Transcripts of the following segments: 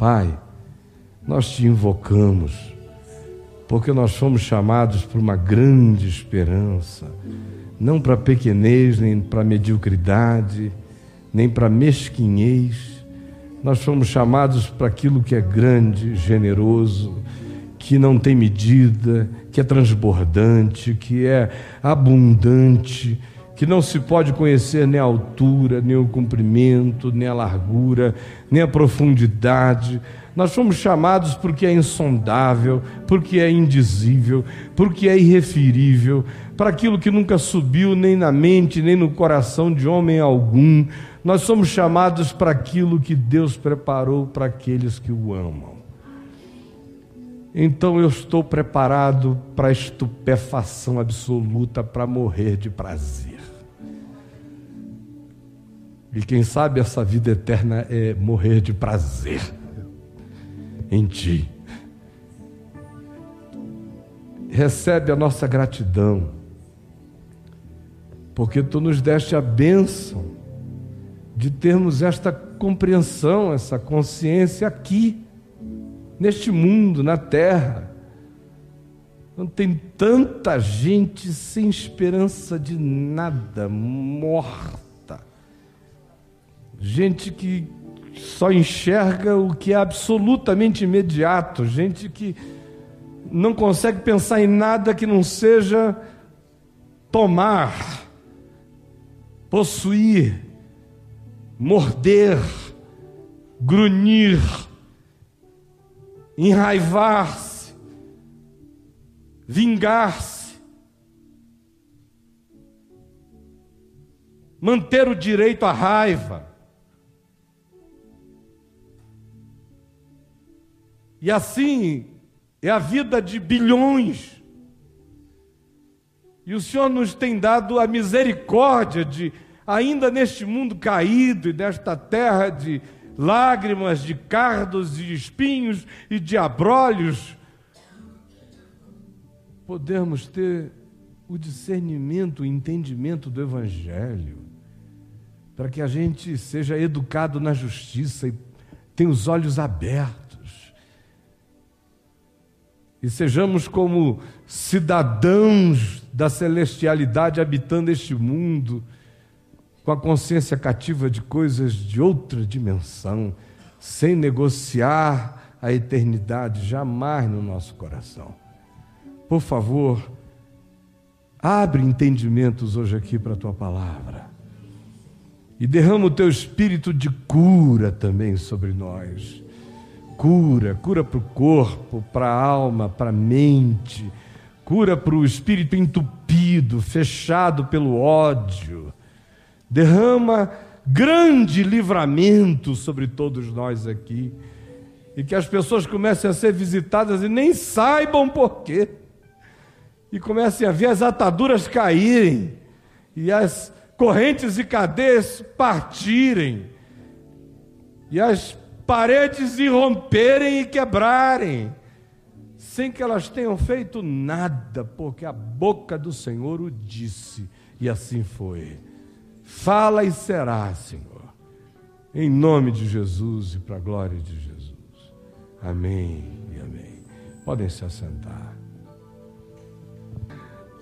Pai, nós te invocamos, porque nós fomos chamados por uma grande esperança, não para pequenez, nem para mediocridade, nem para mesquinhez. Nós fomos chamados para aquilo que é grande, generoso, que não tem medida, que é transbordante, que é abundante, que não se pode conhecer nem a altura, nem o comprimento, nem a largura, nem a profundidade. Nós fomos chamados porque é insondável, porque é indizível, porque é irreferível, para aquilo que nunca subiu nem na mente, nem no coração de homem algum. Nós somos chamados para aquilo que Deus preparou para aqueles que o amam. Então eu estou preparado para a estupefação absoluta, para morrer de prazer. E quem sabe essa vida eterna é morrer de prazer em Ti. Recebe a nossa gratidão, porque Tu nos deste a bênção de termos esta compreensão, essa consciência aqui, neste mundo, na terra. Não tem tanta gente sem esperança de nada, morta gente que só enxerga o que é absolutamente imediato, gente que não consegue pensar em nada que não seja tomar, possuir, morder, grunhir, enraivar-se, vingar-se, manter o direito à raiva. E assim é a vida de bilhões. E o Senhor nos tem dado a misericórdia de, ainda neste mundo caído e nesta terra de lágrimas, de cardos e espinhos e de abrolhos, podermos ter o discernimento, o entendimento do Evangelho, para que a gente seja educado na justiça e tenha os olhos abertos e sejamos como cidadãos da celestialidade habitando este mundo, com a consciência cativa de coisas de outra dimensão, sem negociar a eternidade jamais no nosso coração. Por favor, abre entendimentos hoje aqui para a tua palavra. E derrama o teu espírito de cura também sobre nós cura, cura para o corpo, para a alma, para a mente, cura para o espírito entupido, fechado pelo ódio. Derrama grande livramento sobre todos nós aqui. E que as pessoas comecem a ser visitadas e nem saibam porquê. E comecem a ver as ataduras caírem e as correntes e cadeias partirem. E as paredes irromperem e quebrarem, sem que elas tenham feito nada, porque a boca do Senhor o disse, e assim foi. Fala e será, Senhor, em nome de Jesus e para a glória de Jesus. Amém e amém. Podem se assentar.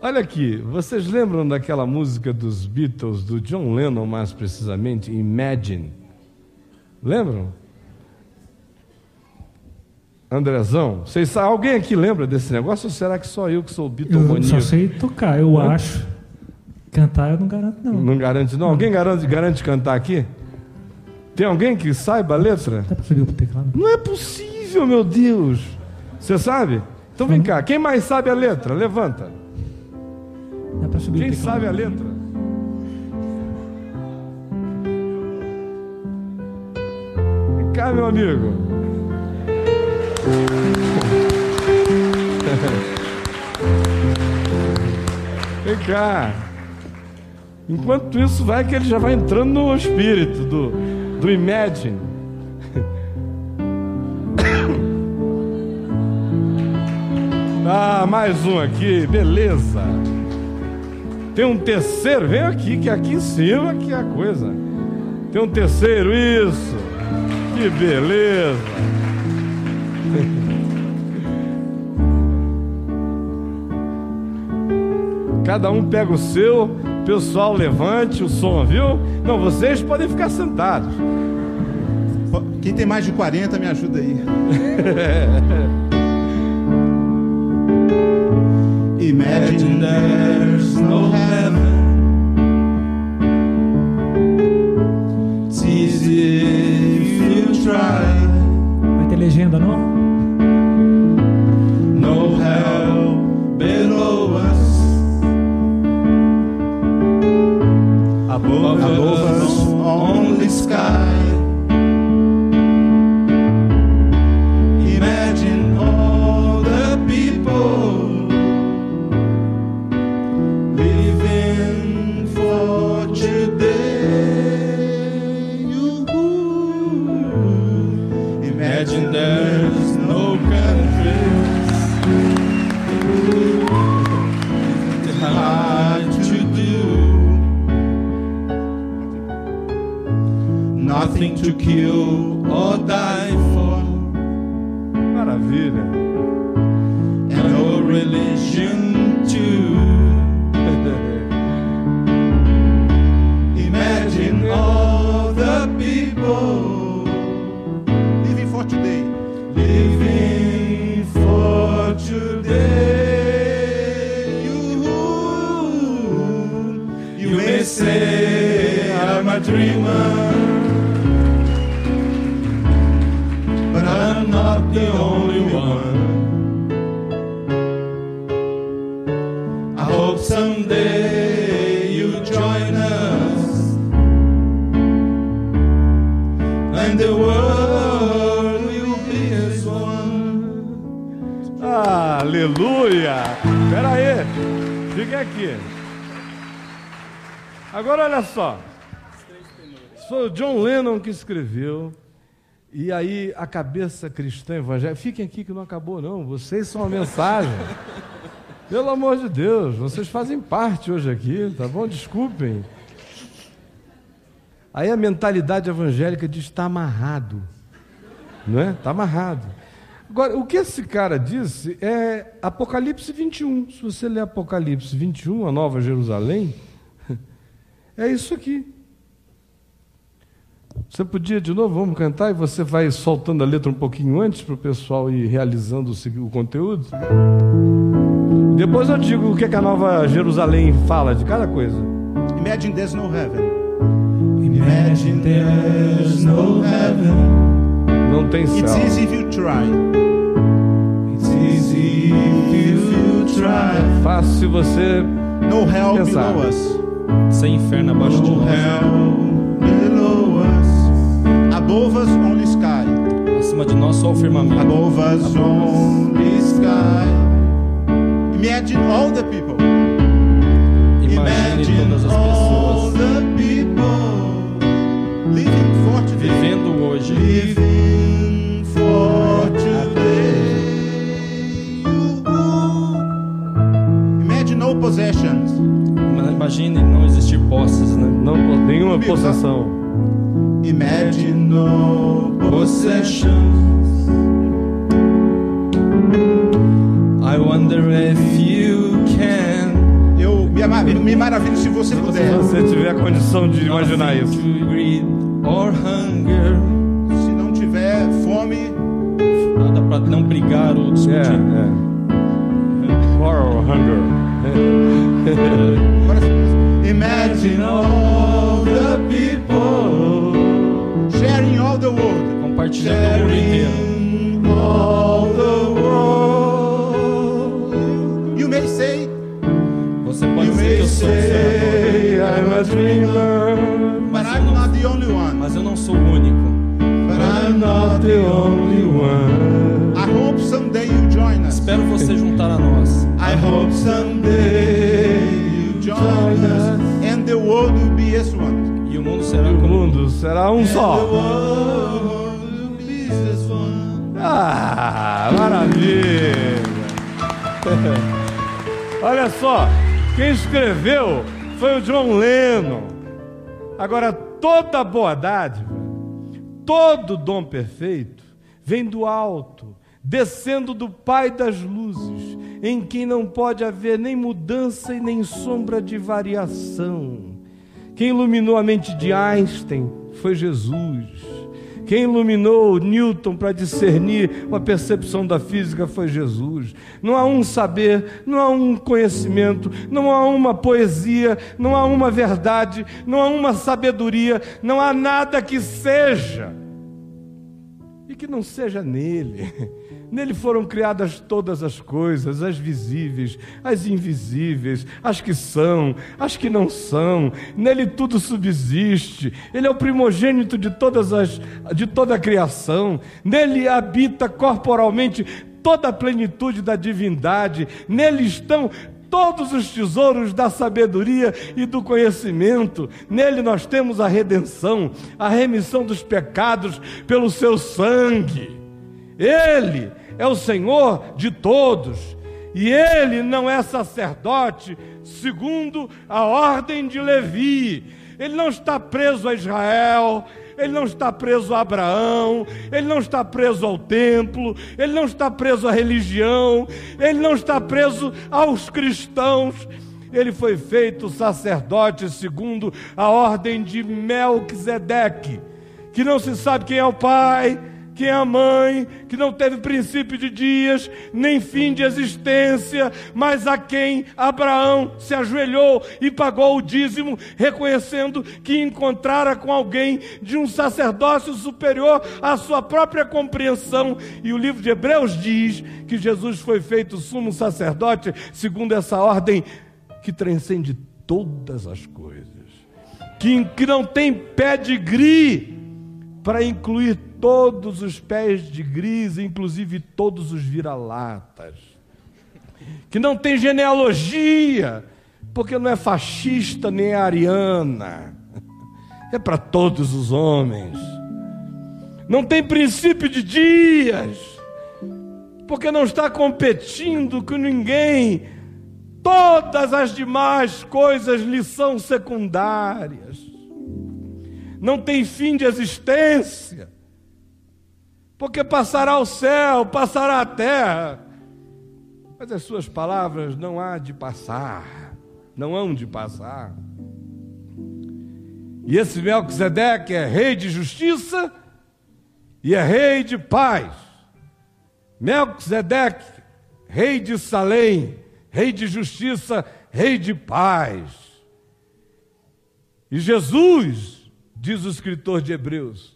Olha aqui, vocês lembram daquela música dos Beatles, do John Lennon mais precisamente, Imagine? Lembram? Andrezão, vocês, alguém aqui lembra desse negócio ou será que só eu que sou bitomaníaco? Eu só sei tocar, eu Hã? acho. Cantar eu não garanto não. Não garante não? Alguém garante, garante cantar aqui? Tem alguém que saiba a letra? Dá para subir teclado? Não é possível, meu Deus. Você sabe? Então vem cá, quem mais sabe a letra? Levanta. Dá para subir quem o teclado? sabe a letra? Vem cá, meu amigo. Enquanto isso vai que ele já vai entrando no espírito do, do Imagine. Ah, mais um aqui, beleza. Tem um terceiro, vem aqui, que aqui em cima que é a coisa. Tem um terceiro, isso. Que beleza! Cada um pega o seu, pessoal levante o som, viu? Não, vocês podem ficar sentados. Quem tem mais de 40 me ajuda aí. Imagine there's no heaven. It's easy if you try. Vai ter legenda, não? Aleluia! Espera aí, fica aqui. Agora olha só. O John Lennon que escreveu. E aí a cabeça cristã evangélica. Fiquem aqui que não acabou, não. Vocês são a mensagem. Pelo amor de Deus, vocês fazem parte hoje aqui, tá bom? Desculpem. Aí a mentalidade evangélica diz está amarrado. Não é? Está amarrado. Agora, o que esse cara disse é Apocalipse 21. Se você ler Apocalipse 21, a Nova Jerusalém, é isso aqui. Você podia de novo, vamos cantar e você vai soltando a letra um pouquinho antes para o pessoal ir realizando o conteúdo? Depois eu digo o que, é que a Nova Jerusalém fala de cada coisa. Imagine there's no heaven. Imagine there's no heaven. Não tem It's céu. easy if you try. It's easy if you try. Fácil se você No hell Pensar. below us. Sem inferno abaixo de No nós, hell below us. Above us only sky. acima de nós só o firmamento. Above us only sky. Imagine all the people. Ah, maravilha! Olha só, quem escreveu foi o John Lennon. Agora, toda boa dádiva, Todo dom perfeito vem do alto, descendo do Pai das luzes, em quem não pode haver nem mudança e nem sombra de variação. Quem iluminou a mente de Einstein foi Jesus. Quem iluminou Newton para discernir uma percepção da física foi Jesus. Não há um saber, não há um conhecimento, não há uma poesia, não há uma verdade, não há uma sabedoria, não há nada que seja e que não seja nele. Nele foram criadas todas as coisas, as visíveis, as invisíveis, as que são, as que não são. Nele tudo subsiste. Ele é o primogênito de todas as de toda a criação. Nele habita corporalmente toda a plenitude da divindade. Nele estão todos os tesouros da sabedoria e do conhecimento. Nele nós temos a redenção, a remissão dos pecados pelo seu sangue. Ele é o Senhor de todos. E ele não é sacerdote segundo a ordem de Levi. Ele não está preso a Israel, ele não está preso a Abraão, ele não está preso ao templo, ele não está preso à religião, ele não está preso aos cristãos. Ele foi feito sacerdote segundo a ordem de Melquisedeque, que não se sabe quem é o pai, quem é a mãe, que não teve princípio de dias, nem fim de existência, mas a quem Abraão se ajoelhou e pagou o dízimo, reconhecendo que encontrara com alguém de um sacerdócio superior à sua própria compreensão. E o livro de Hebreus diz que Jesus foi feito sumo sacerdote segundo essa ordem que transcende todas as coisas, que, que não tem pedigree para incluir todos os pés de gris, inclusive todos os vira-latas, que não tem genealogia, porque não é fascista nem é ariana, é para todos os homens, não tem princípio de dias, porque não está competindo com ninguém, todas as demais coisas lhe são secundárias, não tem fim de existência porque passará o céu, passará a terra, mas as suas palavras não há de passar, não hão de passar. E esse Melquisedeque é rei de justiça e é rei de paz. Melquisedeque, rei de Salém, rei de justiça, rei de paz. E Jesus, diz o escritor de Hebreus,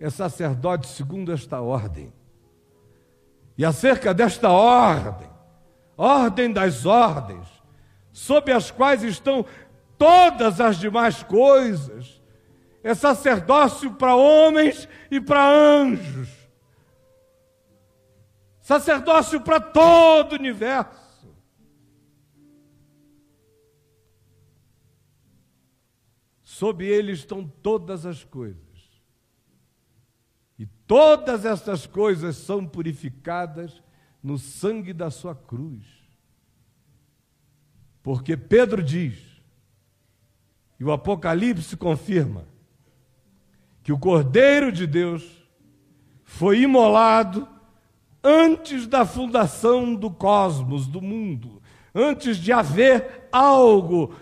é sacerdote segundo esta ordem. E acerca desta ordem, ordem das ordens, sob as quais estão todas as demais coisas, é sacerdócio para homens e para anjos, sacerdócio para todo o universo. Sob ele estão todas as coisas. E todas estas coisas são purificadas no sangue da sua cruz. Porque Pedro diz, e o Apocalipse confirma, que o Cordeiro de Deus foi imolado antes da fundação do cosmos, do mundo, antes de haver algo,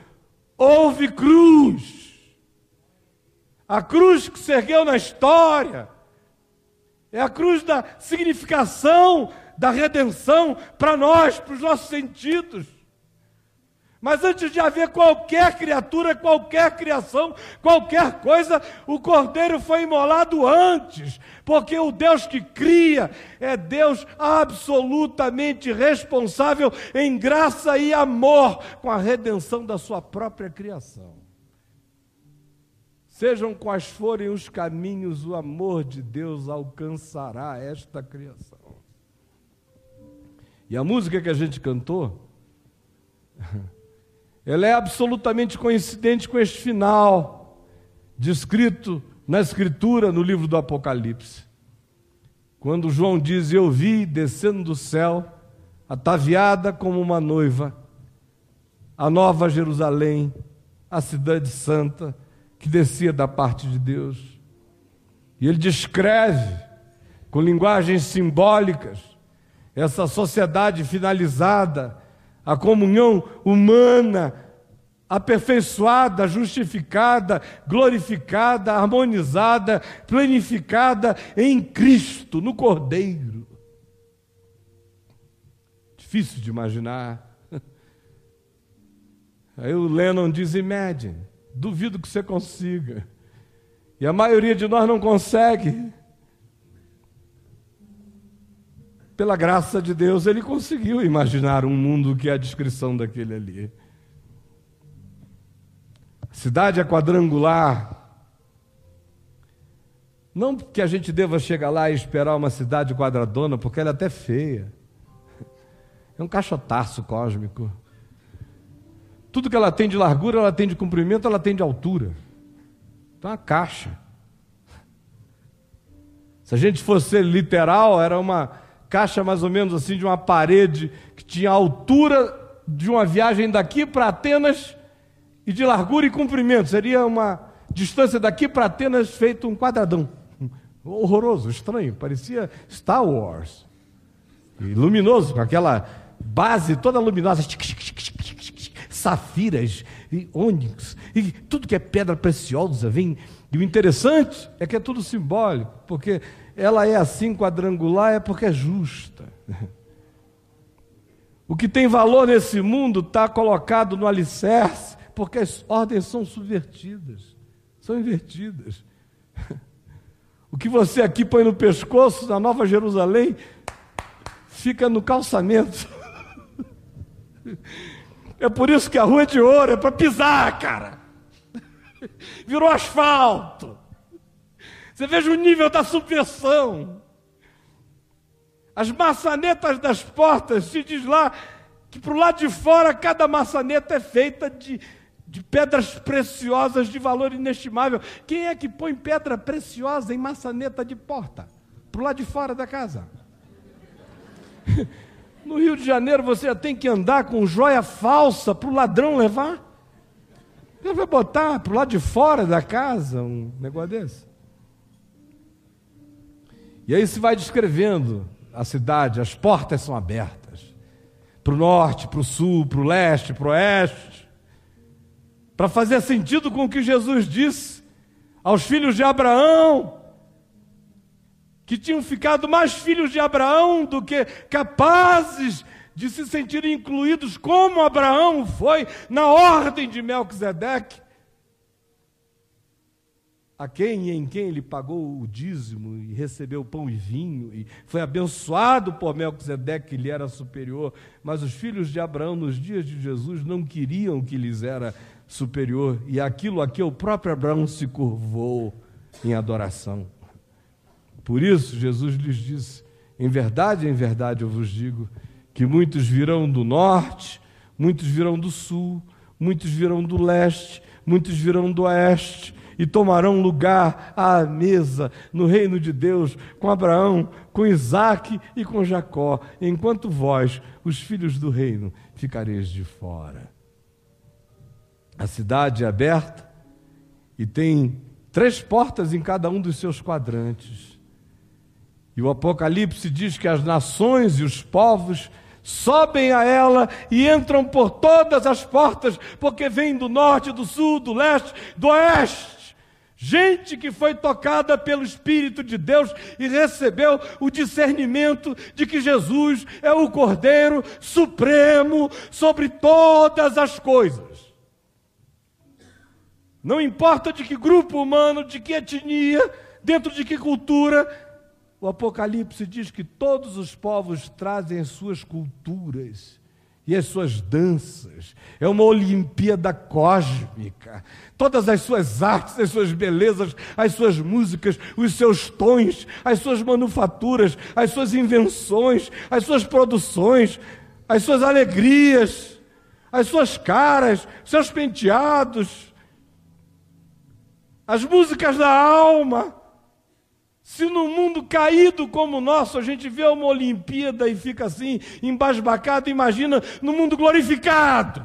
houve cruz. A cruz que se ergueu na história é a cruz da significação, da redenção para nós, para os nossos sentidos. Mas antes de haver qualquer criatura, qualquer criação, qualquer coisa, o cordeiro foi imolado antes, porque o Deus que cria é Deus absolutamente responsável em graça e amor com a redenção da sua própria criação. Sejam quais forem os caminhos, o amor de Deus alcançará esta criação. E a música que a gente cantou, ela é absolutamente coincidente com este final, descrito na Escritura, no livro do Apocalipse. Quando João diz: Eu vi descendo do céu, ataviada como uma noiva, a nova Jerusalém, a cidade santa, que descia da parte de Deus. E ele descreve, com linguagens simbólicas, essa sociedade finalizada, a comunhão humana, aperfeiçoada, justificada, glorificada, harmonizada, planificada em Cristo, no Cordeiro. Difícil de imaginar. Aí o Lennon diz: Imagine, duvido que você consiga. E a maioria de nós não consegue. Pela graça de Deus, ele conseguiu imaginar um mundo que é a descrição daquele ali. A cidade é quadrangular. Não que a gente deva chegar lá e esperar uma cidade quadradona, porque ela é até feia. É um caixotaço cósmico. Tudo que ela tem de largura, ela tem de comprimento, ela tem de altura. Então, uma caixa. Se a gente fosse literal, era uma caixa mais ou menos assim de uma parede que tinha a altura de uma viagem daqui para Atenas e de largura e comprimento. Seria uma distância daqui para Atenas feito um quadradão. Horroroso, estranho, parecia Star Wars. E luminoso, com aquela base toda luminosa safiras e ônix, e tudo que é pedra preciosa vem. E o interessante é que é tudo simbólico, porque ela é assim quadrangular é porque é justa. O que tem valor nesse mundo está colocado no alicerce, porque as ordens são subvertidas, são invertidas. O que você aqui põe no pescoço, na Nova Jerusalém, fica no calçamento. É por isso que a rua é de ouro, é para pisar, cara. Virou asfalto. Você veja o nível da subversão. As maçanetas das portas, se diz lá que para o lado de fora cada maçaneta é feita de, de pedras preciosas de valor inestimável. Quem é que põe pedra preciosa em maçaneta de porta? Para o lado de fora da casa. No Rio de Janeiro você já tem que andar com joia falsa para o ladrão levar. Ele vai botar para o lado de fora da casa um negócio desse. E aí se vai descrevendo a cidade, as portas são abertas. Para o norte, para o sul, para o leste, para o oeste. Para fazer sentido com o que Jesus disse aos filhos de Abraão, que tinham ficado mais filhos de Abraão do que capazes de se sentirem incluídos, como Abraão foi na ordem de Melquisedeque, a quem e em quem ele pagou o dízimo e recebeu pão e vinho, e foi abençoado por Melquisedeque, que lhe era superior, mas os filhos de Abraão, nos dias de Jesus, não queriam que lhes era superior, e aquilo a que o próprio Abraão se curvou em adoração. Por isso, Jesus lhes disse: Em verdade, em verdade eu vos digo que muitos virão do norte, muitos virão do sul, muitos virão do leste, muitos virão do oeste e tomarão lugar à mesa no reino de Deus com Abraão, com Isaac e com Jacó, enquanto vós, os filhos do reino, ficareis de fora. A cidade é aberta e tem três portas em cada um dos seus quadrantes. E o Apocalipse diz que as nações e os povos sobem a ela e entram por todas as portas, porque vem do norte, do sul, do leste, do oeste. Gente que foi tocada pelo Espírito de Deus e recebeu o discernimento de que Jesus é o Cordeiro Supremo sobre todas as coisas. Não importa de que grupo humano, de que etnia, dentro de que cultura, o Apocalipse diz que todos os povos trazem as suas culturas e as suas danças. É uma Olimpíada cósmica. Todas as suas artes, as suas belezas, as suas músicas, os seus tons, as suas manufaturas, as suas invenções, as suas produções, as suas alegrias, as suas caras, seus penteados, as músicas da alma se no mundo caído como o nosso a gente vê uma Olimpíada e fica assim, embasbacado, imagina no mundo glorificado.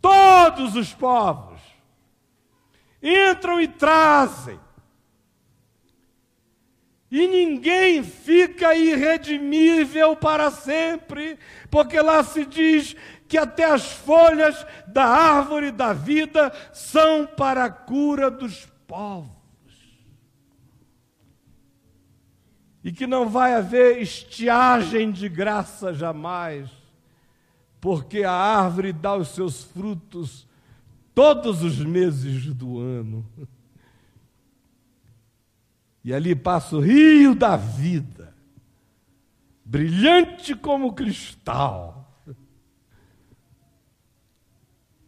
Todos os povos entram e trazem E ninguém fica irredimível para sempre, porque lá se diz que até as folhas da árvore da vida são para a cura dos povos. E que não vai haver estiagem de graça jamais, porque a árvore dá os seus frutos todos os meses do ano. E ali passa o rio da vida, brilhante como cristal.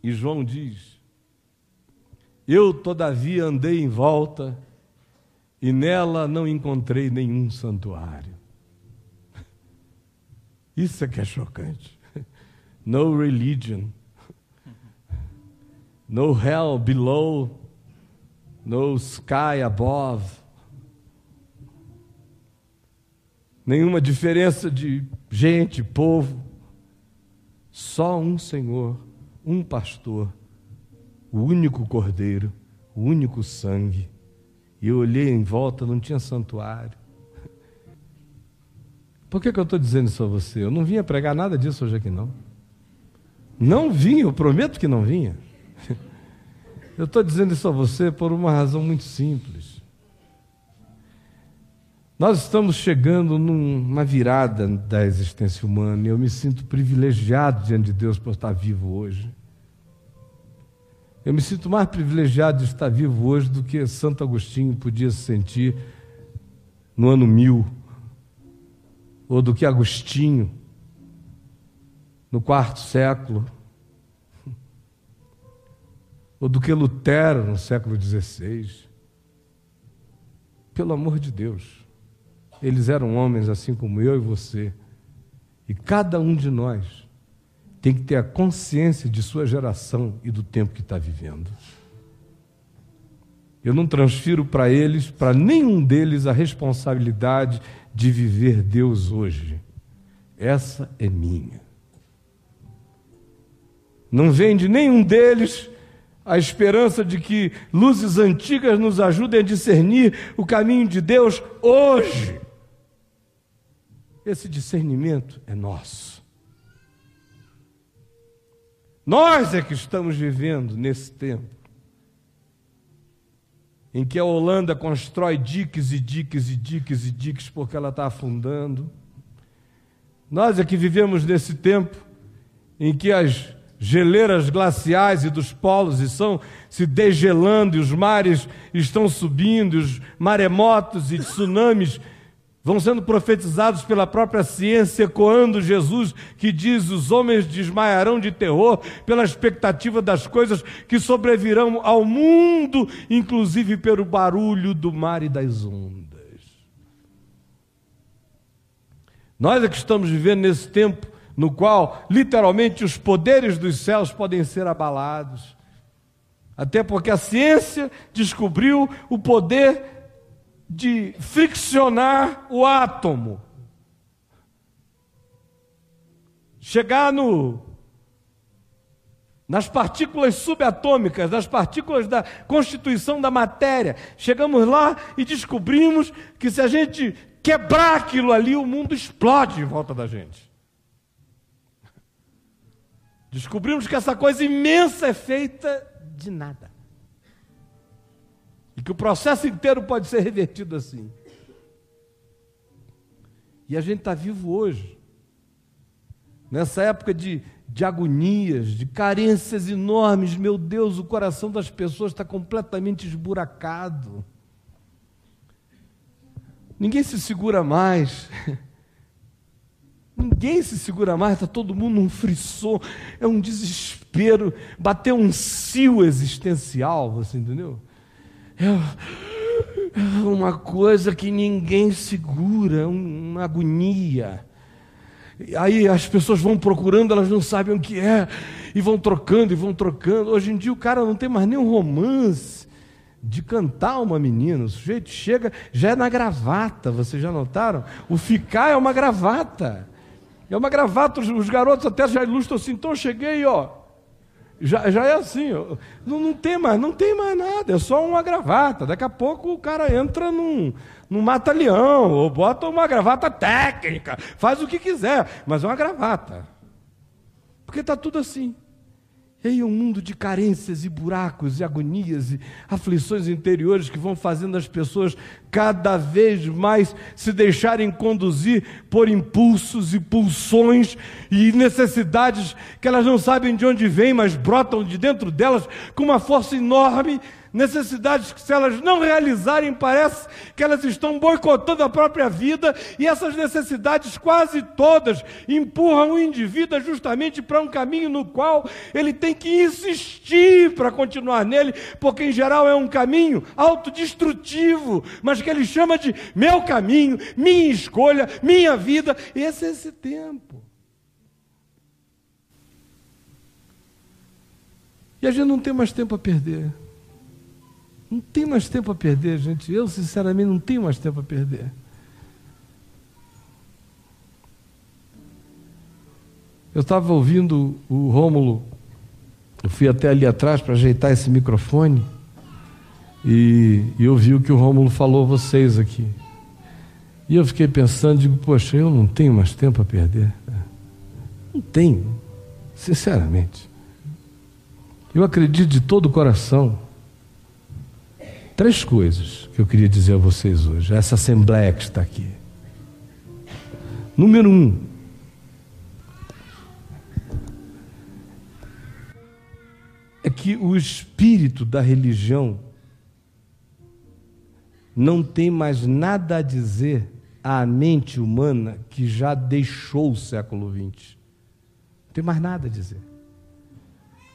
E João diz: Eu, todavia, andei em volta e nela não encontrei nenhum santuário. Isso é que é chocante. No religion, no hell below, no sky above nenhuma diferença de gente, povo. Só um Senhor, um pastor, o único cordeiro, o único sangue. E eu olhei em volta, não tinha santuário. Por que, que eu estou dizendo isso a você? Eu não vinha pregar nada disso hoje aqui, não. Não vinha, eu prometo que não vinha. Eu estou dizendo isso a você por uma razão muito simples. Nós estamos chegando numa virada da existência humana e eu me sinto privilegiado diante de Deus por estar vivo hoje. Eu me sinto mais privilegiado de estar vivo hoje do que Santo Agostinho podia se sentir no ano mil, ou do que Agostinho no quarto século, ou do que Lutero no século XVI. Pelo amor de Deus. Eles eram homens assim como eu e você. E cada um de nós tem que ter a consciência de sua geração e do tempo que está vivendo. Eu não transfiro para eles, para nenhum deles, a responsabilidade de viver Deus hoje. Essa é minha. Não vem de nenhum deles a esperança de que luzes antigas nos ajudem a discernir o caminho de Deus hoje. Esse discernimento é nosso. Nós é que estamos vivendo nesse tempo em que a Holanda constrói diques e diques e diques e diques porque ela está afundando. Nós é que vivemos nesse tempo em que as geleiras glaciais e dos polos estão se degelando e os mares estão subindo, os maremotos e tsunamis vão sendo profetizados pela própria ciência, ecoando Jesus, que diz: os homens desmaiarão de terror pela expectativa das coisas que sobrevirão ao mundo, inclusive pelo barulho do mar e das ondas. Nós é que estamos vivendo nesse tempo no qual, literalmente, os poderes dos céus podem ser abalados. Até porque a ciência descobriu o poder de friccionar o átomo. Chegar no nas partículas subatômicas, nas partículas da constituição da matéria. Chegamos lá e descobrimos que se a gente quebrar aquilo ali, o mundo explode em volta da gente. Descobrimos que essa coisa imensa é feita de nada. E que o processo inteiro pode ser revertido assim. E a gente está vivo hoje, nessa época de, de agonias, de carências enormes. Meu Deus, o coração das pessoas está completamente esburacado. Ninguém se segura mais. Ninguém se segura mais, está todo mundo num frisson, é um desespero, bateu um cio existencial, você entendeu? É uma coisa que ninguém segura, uma agonia. Aí as pessoas vão procurando, elas não sabem o que é, e vão trocando e vão trocando. Hoje em dia o cara não tem mais nem um romance de cantar uma menina. O sujeito chega, já é na gravata, vocês já notaram? O ficar é uma gravata. É uma gravata, os garotos até já ilustram assim, então cheguei, ó. Já, já é assim, não, não tem mais, não tem mais nada, é só uma gravata. Daqui a pouco o cara entra num, num mata-leão, ou bota uma gravata técnica, faz o que quiser, mas é uma gravata. Porque está tudo assim. E aí um mundo de carências e buracos e agonias e aflições interiores que vão fazendo as pessoas cada vez mais se deixarem conduzir por impulsos e pulsões e necessidades que elas não sabem de onde vêm, mas brotam de dentro delas com uma força enorme necessidades que, se elas não realizarem, parece que elas estão boicotando a própria vida, e essas necessidades, quase todas, empurram o indivíduo justamente para um caminho no qual ele tem que insistir para continuar nele, porque em geral é um caminho autodestrutivo, mas que ele chama de meu caminho, minha escolha, minha vida. Esse é esse tempo. E a gente não tem mais tempo a perder. Não tem mais tempo a perder, gente. Eu, sinceramente, não tenho mais tempo a perder. Eu estava ouvindo o Rômulo, eu fui até ali atrás para ajeitar esse microfone e, e ouvi o que o Rômulo falou a vocês aqui. E eu fiquei pensando, digo, poxa, eu não tenho mais tempo a perder. Não tenho, sinceramente. Eu acredito de todo o coração Três coisas que eu queria dizer a vocês hoje, essa assembleia que está aqui. Número um, é que o espírito da religião não tem mais nada a dizer à mente humana que já deixou o século XX. Não tem mais nada a dizer.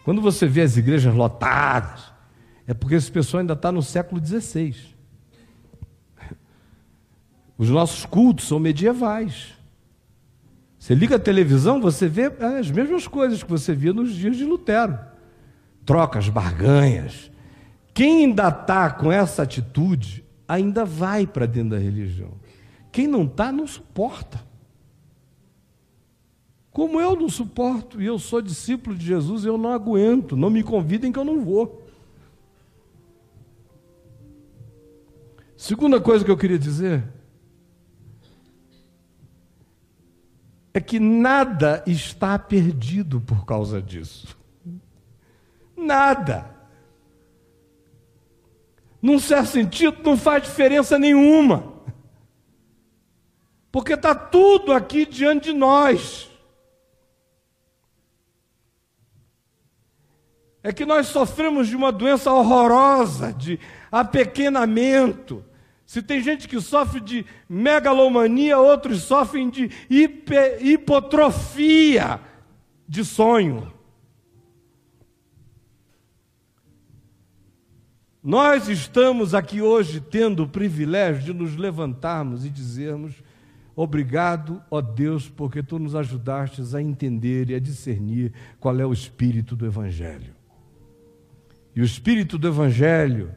Quando você vê as igrejas lotadas, é porque esse pessoal ainda está no século XVI. Os nossos cultos são medievais. Você liga a televisão, você vê é, as mesmas coisas que você via nos dias de Lutero. Trocas, barganhas. Quem ainda está com essa atitude, ainda vai para dentro da religião. Quem não está, não suporta. Como eu não suporto, e eu sou discípulo de Jesus, eu não aguento, não me convidem que eu não vou. Segunda coisa que eu queria dizer é que nada está perdido por causa disso. Nada. Num certo sentido, não faz diferença nenhuma. Porque está tudo aqui diante de nós. É que nós sofremos de uma doença horrorosa, de apequenamento, se tem gente que sofre de megalomania, outros sofrem de hipotrofia de sonho. Nós estamos aqui hoje tendo o privilégio de nos levantarmos e dizermos: Obrigado, ó Deus, porque tu nos ajudastes a entender e a discernir qual é o espírito do Evangelho. E o espírito do Evangelho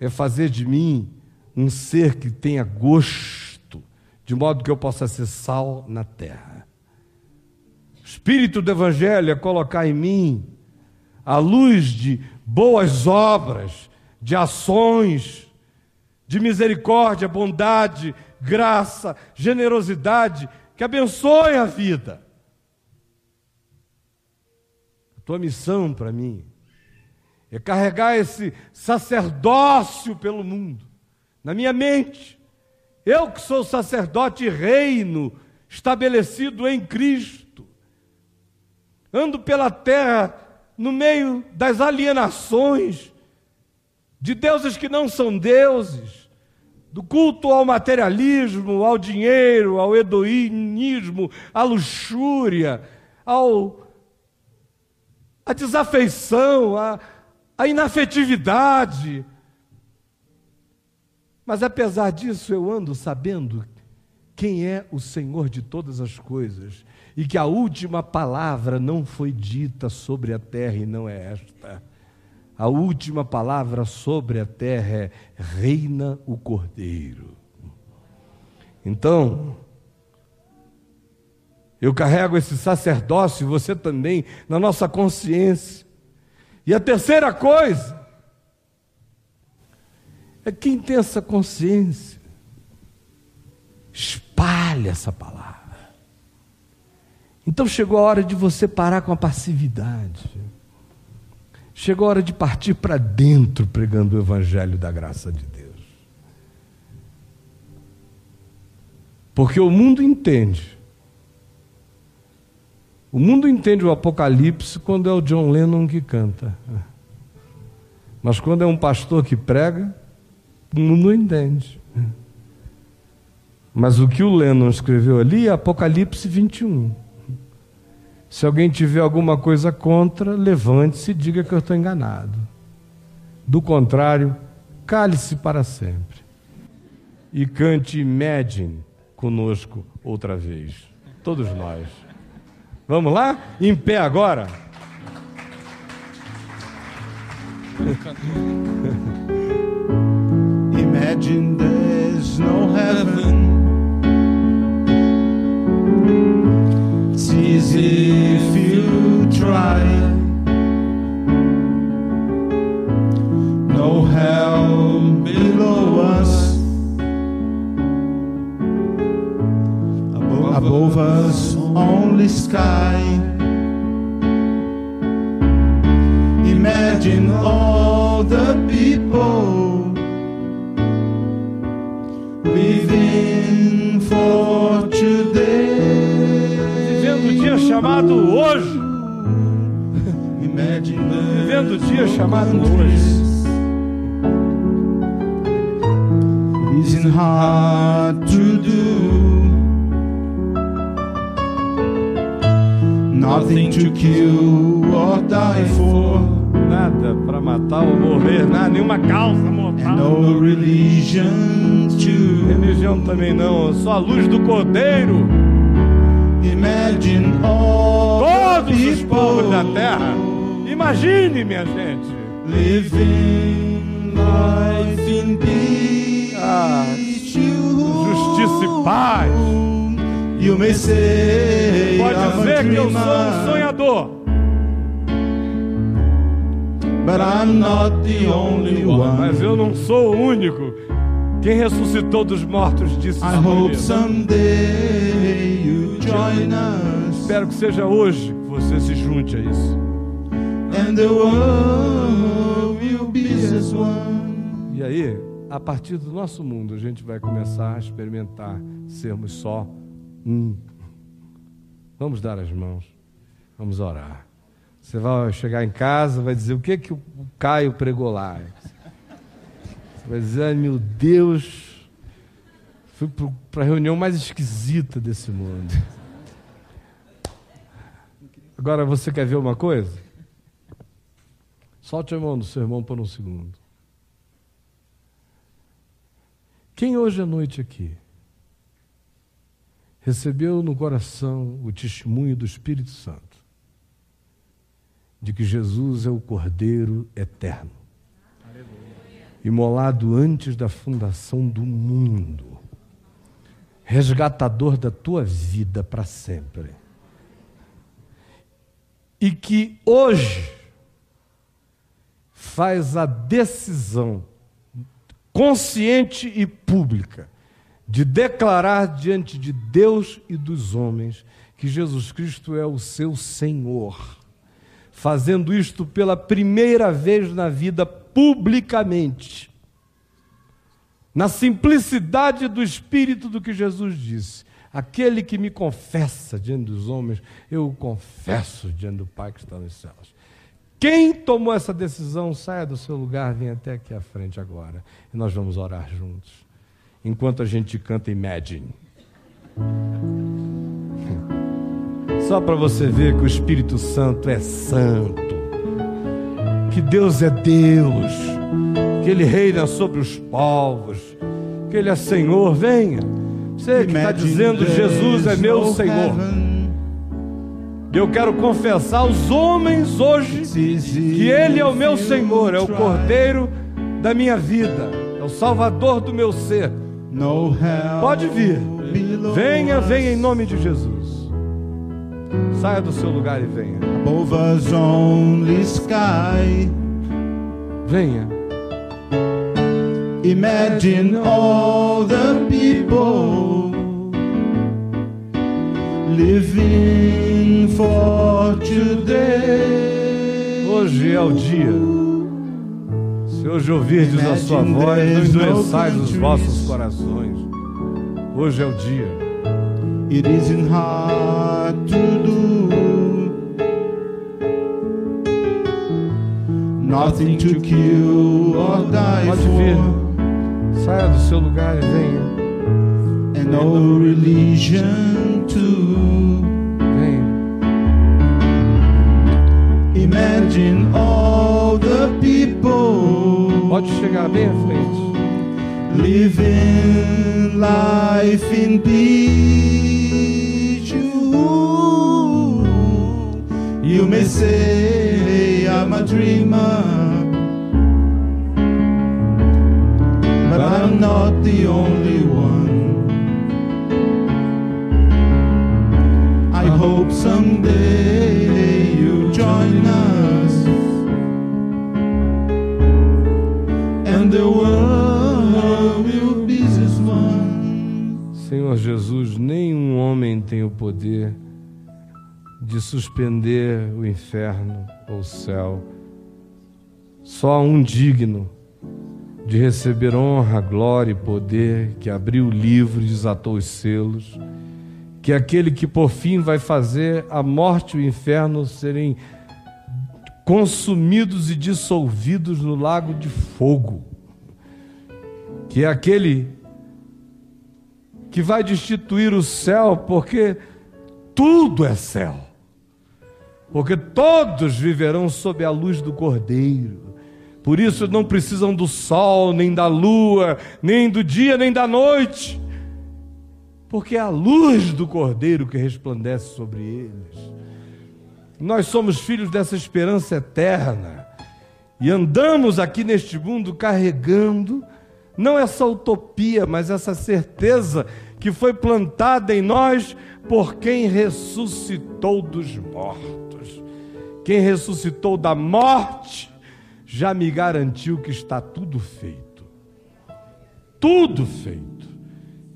é fazer de mim um ser que tenha gosto, de modo que eu possa ser sal na terra. O espírito do Evangelho é colocar em mim a luz de boas obras, de ações, de misericórdia, bondade, graça, generosidade, que abençoe a vida. A tua missão para mim é carregar esse sacerdócio pelo mundo na minha mente. Eu que sou sacerdote e reino estabelecido em Cristo. Ando pela terra no meio das alienações de deuses que não são deuses, do culto ao materialismo, ao dinheiro, ao hedonismo, à luxúria, ao à desafeição, à, à inafetividade, mas apesar disso, eu ando sabendo quem é o Senhor de todas as coisas e que a última palavra não foi dita sobre a terra e não é esta. A última palavra sobre a terra é: reina o Cordeiro. Então, eu carrego esse sacerdócio, você também, na nossa consciência, E a terceira coisa é quem tem essa consciência, espalha essa palavra. Então chegou a hora de você parar com a passividade. Chegou a hora de partir para dentro pregando o evangelho da graça de Deus. Porque o mundo entende. O mundo entende o Apocalipse quando é o John Lennon que canta. Mas quando é um pastor que prega, o mundo não entende. Mas o que o Lennon escreveu ali é Apocalipse 21. Se alguém tiver alguma coisa contra, levante-se e diga que eu estou enganado. Do contrário, cale-se para sempre. E cante Imagine conosco outra vez. Todos nós. Vamos lá? Em pé agora? Imagine there's no heaven. It's easy if you try. No hell below us. Above, above us, only sky. Imagine all chamado hoje. The Vivendo o dia chamado hoje. It isn't hard to do. Nothing to kill or die for. Nada para matar ou morrer, nada, nenhuma causa And mortal. no religion to Religião também não, só a luz do Cordeiro. imagine all Todos os povos da terra. Imagine, minha gente. living life in peace. Ah, justiça e paz. You may say Pode dizer que eu sou um sonhador, but I'm not the only one. mas eu não sou o único. Quem ressuscitou dos mortos disse I hope someday you join us Espero que seja hoje você se junte a isso. and the world will be as one. E aí, a partir do nosso mundo, a gente vai começar a experimentar sermos só um. Vamos dar as mãos, vamos orar. Você vai chegar em casa, vai dizer o que que o Caio pregou lá. Você vai dizer, ai meu Deus, fui para a reunião mais esquisita desse mundo. Agora você quer ver uma coisa? Solte a mão do seu irmão por um segundo. Quem hoje à noite aqui recebeu no coração o testemunho do Espírito Santo de que Jesus é o Cordeiro eterno, imolado antes da fundação do mundo, resgatador da tua vida para sempre, e que hoje faz a decisão consciente e pública de declarar diante de Deus e dos homens que Jesus Cristo é o seu Senhor, fazendo isto pela primeira vez na vida publicamente, na simplicidade do espírito do que Jesus disse. Aquele que me confessa diante dos homens, eu o confesso diante do Pai que está nos céus. Quem tomou essa decisão, saia do seu lugar, venha até aqui à frente agora. E nós vamos orar juntos. Enquanto a gente canta Imagine. Só para você ver que o Espírito Santo é santo. Que Deus é Deus. Que Ele reina sobre os povos. Que Ele é Senhor. Venha. Você que está dizendo Jesus é meu Senhor. Eu quero confessar aos homens hoje que Ele é o meu Senhor, é o. Cordeiro da minha vida, é o Salvador do meu ser. Pode vir. Venha, venha em nome de Jesus. Saia do seu lugar e venha. Venha. Imagine all the people living for today. Hoje é o dia. Se hoje ouvirdes a sua voz, não endureçais os vossos corações. Hoje é o dia. It isn't hard to do. Nothing to kill or die Pode vir. for. Saia do seu lugar e venha. and no religion too. Venha. Imagine all the people Pode chegar bem à frente. living life in peace. You, you may say I'm a dreamer, not the only one. I hope someday you'll join us and the world will be as one. Senhor Jesus, nenhum homem tem o poder de suspender o inferno ou o céu. Só um digno de receber honra, glória e poder, que abriu o livro e desatou os selos, que aquele que por fim vai fazer a morte e o inferno serem consumidos e dissolvidos no lago de fogo, que é aquele que vai destituir o céu, porque tudo é céu. Porque todos viverão sob a luz do Cordeiro. Por isso não precisam do sol, nem da lua, nem do dia, nem da noite. Porque é a luz do Cordeiro que resplandece sobre eles. Nós somos filhos dessa esperança eterna. E andamos aqui neste mundo carregando não essa utopia, mas essa certeza que foi plantada em nós por quem ressuscitou dos mortos. Quem ressuscitou da morte já me garantiu que está tudo feito. Tudo feito.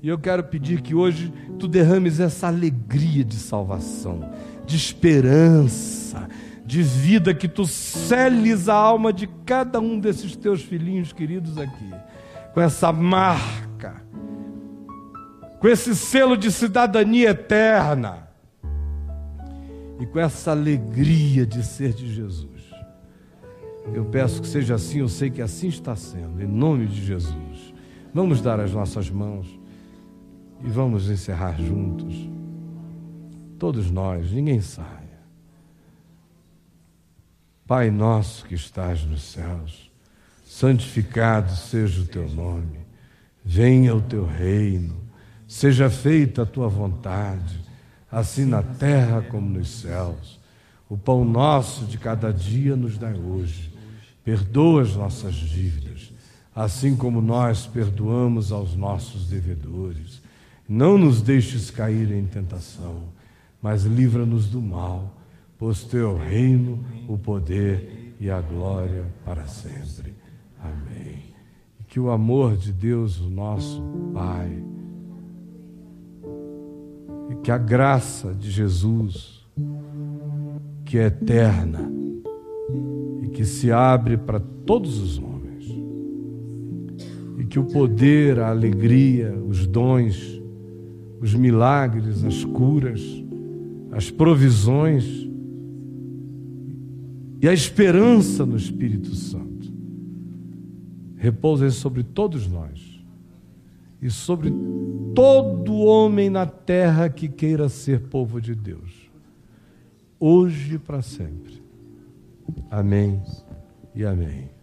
E eu quero pedir que hoje tu derrames essa alegria de salvação, de esperança, de vida, que tu seles a alma de cada um desses teus filhinhos queridos aqui, com essa marca, com esse selo de cidadania eterna e com essa alegria de ser de Jesus. Eu peço que seja assim, eu sei que assim está sendo, em nome de Jesus. Vamos dar as nossas mãos e vamos encerrar juntos. Todos nós, ninguém saia. Pai nosso que estás nos céus, santificado seja o teu nome, venha o teu reino, seja feita a tua vontade, assim na terra como nos céus. O pão nosso de cada dia nos dai hoje. Perdoa as nossas dívidas, assim como nós perdoamos aos nossos devedores. Não nos deixes cair em tentação, mas livra-nos do mal, pois teu reino, o poder e a glória para sempre. Amém. Que o amor de Deus, o nosso Pai, e que a graça de Jesus, que é eterna que se abre para todos os homens, e que o poder, a alegria, os dons, os milagres, as curas, as provisões e a esperança no Espírito Santo repousem sobre todos nós e sobre todo homem na terra que queira ser povo de Deus, hoje e para sempre. Amém e amém.